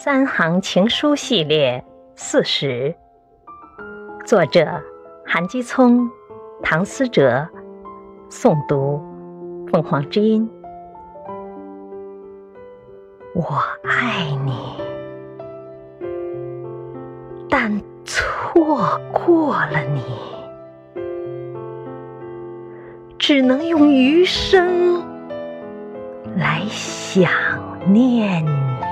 三行情书系列四十，作者韩基聪、唐思哲，诵读凤凰之音。我爱你，但错过了你，只能用余生来想念你。